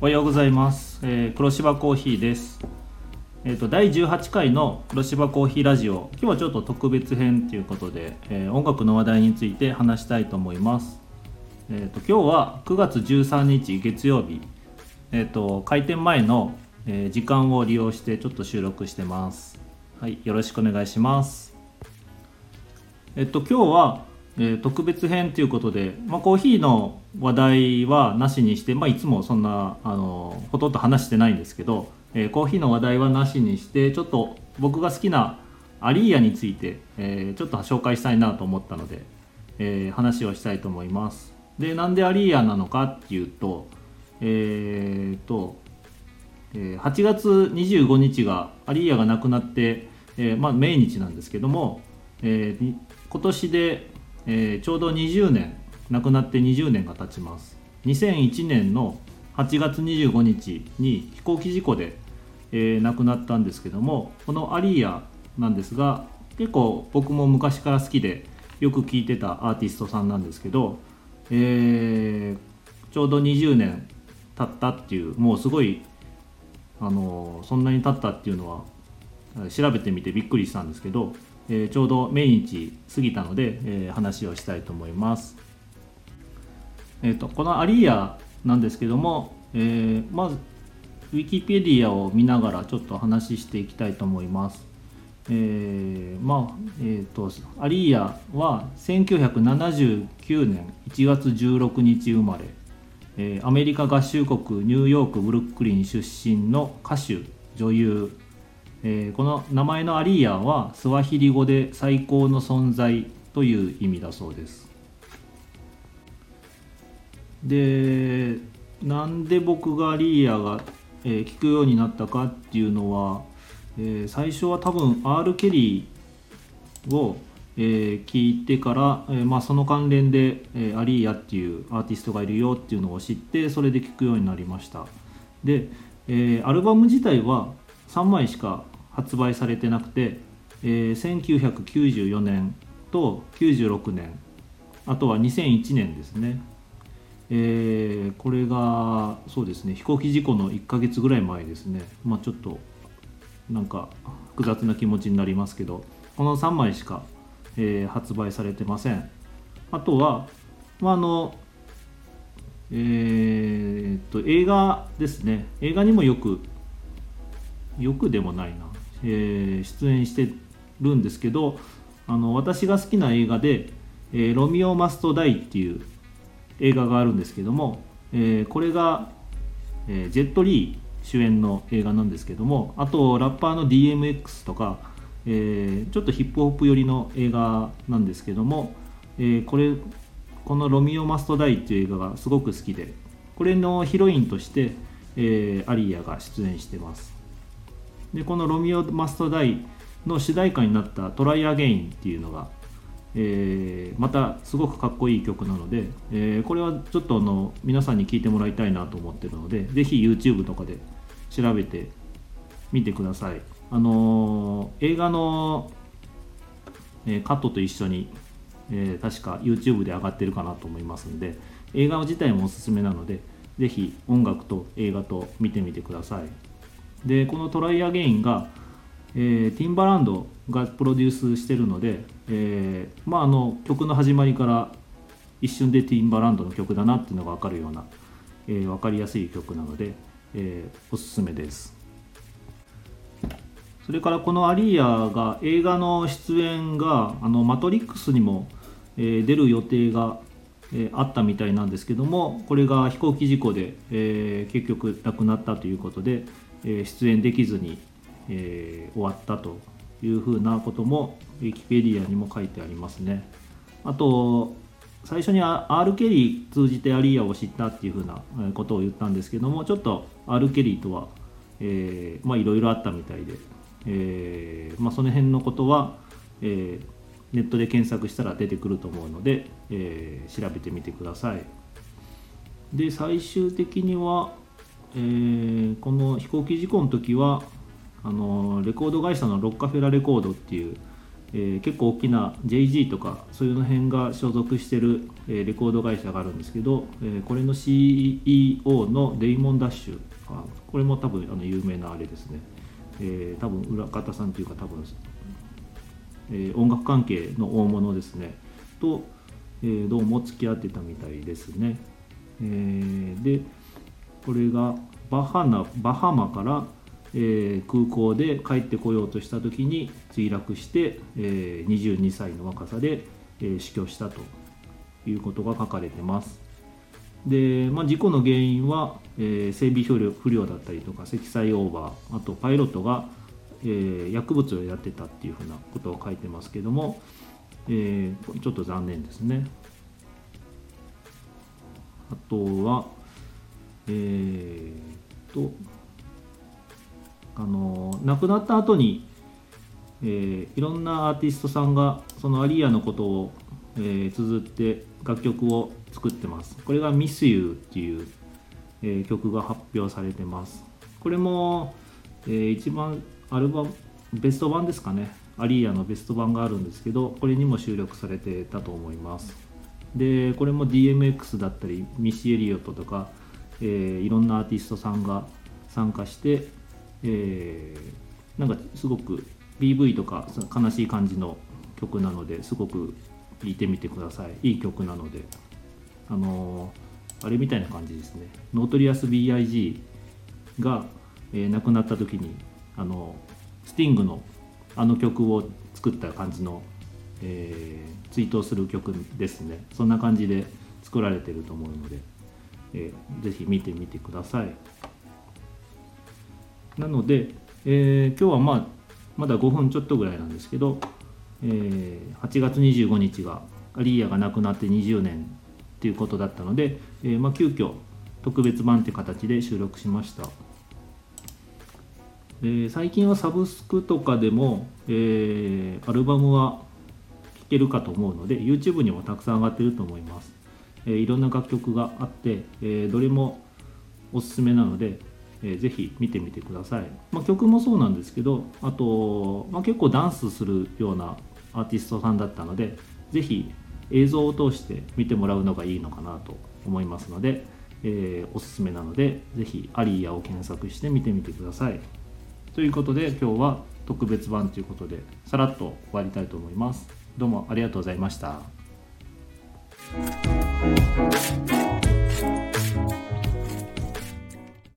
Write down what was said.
おはようございます、えー黒芝コーヒーです。えっ、と第18回の黒芝コーヒーラジオ。今日はちょっと特別編ということで、えー音楽の話題について話したいと思います。えっ、と今日は9月13日月曜日。えっ、と開店前の、え時間を利用してちょっと収録してます。はいよろしくお願いします。えっと今日は、えー特別編ということで、まあ、コーヒーの話題はなしにして、まあ、いつもそんなあのほとんど話してないんですけど、えーコーヒーの話題はなしにしてちょっと僕が好きなアリーヤについて、えーちょっと紹介したいなと思ったので、え話をしたいと思います。でなんでアリーヤなのかっていうとえーとえ8月25日がアリーヤが亡くなって、えまあ、命日なんですけども、えー今年で、えーちょうど20年亡くなって20年が経ちます。2001年の8月25日に飛行機事故で、えー亡くなったんですけどもこのアリーヤなんですが結構僕も昔から好きでよく聴いてたアーティストさんなんですけど、えーちょうど20年経ったっていうもうすごいあのそんなに経ったっていうのは調べてみてびっくりしたんですけど、えーちょうど命日過ぎたので、えー話をしたいと思います。えー、とこのアリーヤなんですけども、えーまずウィキペディアを見ながらちょっと話していきたいと思います。えーまあえー、とアリーヤは1979年1月16日生まれ、えーアメリカ合衆国ニューヨークブルックリン出身の歌手女優、えーこの名前のアリーヤはスワヒリ語で最高の存在という意味だそうです。でなんで僕がアリーヤが、えー聞くようになったかっていうのは、えー最初は多分 R・ ケリーを、えー聞いてから、えーまあ、その関連で、えーアリーヤっていうアーティストがいるよっていうのを知ってそれで聞くようになりました。で、えーアルバム自体は3枚しか発売されてなくて、えー1994年と96年あとは2001年ですね。えーこれがそうですね飛行機事故の1ヶ月ぐらい前ですね。まあちょっとなんか複雑な気持ちになりますけどこの3枚しか、えー発売されてません。あとは、まあ、あのえーっと映画ですね。映画にもよくよくでもないな、えー出演してるんですけどあの私が好きな映画で「えーロミオ・マスト・ダイ」っていう映画があるんですけども、えーこれが、えージェット・リー主演の映画なんですけどもあとラッパーの DMX とか、えーちょっとヒップホップ寄りの映画なんですけども、えーこれこの「ロミオ・マスト・ダイ」っていう映画がすごく好きでこれのヒロインとして、えーアリーヤが出演してます。でこの「ロミオ・マスト・ダイ」の主題歌になった「トライ・アゲイン」っていうのが、えーまたすごくかっこいい曲なので、えーこれはちょっとあの皆さんに聴いてもらいたいなと思ってるのでぜひ YouTube とかで調べてみてください。あのー映画の、えーカットと一緒に、えー確か YouTube で上がってるかなと思いますんで映画自体もおすすめなのでぜひ音楽と映画と見てみてください。でこの「トライアゲインが」えーティンバランドがプロデュースしてるので、えーまあ、あの曲の始まりから一瞬でティンバランドの曲だなっていうのが分かるような、えー分かりやすい曲なので、えーおすすめです。それからこのアリーヤが映画の出演が「あのマトリックス」にも、えー出る予定が、えーあったみたいなんですけどもこれが飛行機事故で、えー結局亡くなったということで、え出演できずに、え終わったというふうなこともウィキペディアにも書いてありますね。あと最初に R・ ケリー通じてアリーヤを知ったっていうふうなえことを言ったんですけどもちょっと R・ ケリーとはえーまあいろいろあったみたいで、えーまあ、その辺のことは、えーネットで検索したら出てくると思うので、えー調べてみてくださいで最終的には、えーこの飛行機事故の時はあのレコード会社のロッカフェラレコードっていう、えー、結構大きな JG とかそういうの辺が所属してる、えー、レコード会社があるんですけど、えー、これの CEO のデイモン・ダッシュあこれも多分あの有名なあれですね、えー、多分裏方さんというか多分、えー、音楽関係の大物ですね。と、えー、どうも付き合ってたみたいですね、えー、でこれがバハナバハマからえー、空港で帰ってこようとした時に墜落して、えー、22歳の若さで、えー、死去したということが書かれてます。で、まあ、事故の原因は、えー、整備不良不良だったりとか積載オーバーあとパイロットが、えー、薬物をやってたっていうふうなことを書いてますけども、えー、ちょっと残念ですね。あとはえー、とあの亡くなった後に、えー、いろんなアーティストさんがそのアリアのことを、えー、綴って楽曲を作ってます。これが「Miss You」っていう、えー、曲が発表されてます。これも、えー、一番アルバムベスト版ですかね。アリーアのベスト版があるんですけどこれにも収録されてたと思います。でこれも DMX だったりミッシー・エリオットとか、えー、いろんなアーティストさんが参加してえー、なんかすごく PV とか悲しい感じの曲なのですごく聴いてみてください。いい曲なので。あのー、あれみたいな感じですね。ノトーリアス B.I.G. が、えー、亡くなった時にあのスティングのあの曲を作った感じの、えー、追悼する曲ですね。そんな感じで作られてると思うので、えー、ぜひ見てみてください。なので、えー、今日はまあまだ5分ちょっとぐらいなんですけど、えー、8月25日がアリーヤが亡くなって20年っていうことだったので、えー、まあ、急遽特別版って形で収録しましたで最近はサブスクとかでも、えー、アルバムは聴けるかと思うので YouTube にもたくさん上がってると思います、え、いろんな楽曲があって、えどれもおすすめなのでえー、ぜひ見てみてください、まあ、曲もそうなんですけどあと、まあ、結構ダンスするようなアーティストさんだったのでぜひ映像を通して見てもらうのがいいのかなと思いますので、えー、おすすめなのでぜひアリーヤを検索して見てみてください。ということで今日は特別版ということでさらっと終わりたいと思います。どうもありがとうございました。Thank you.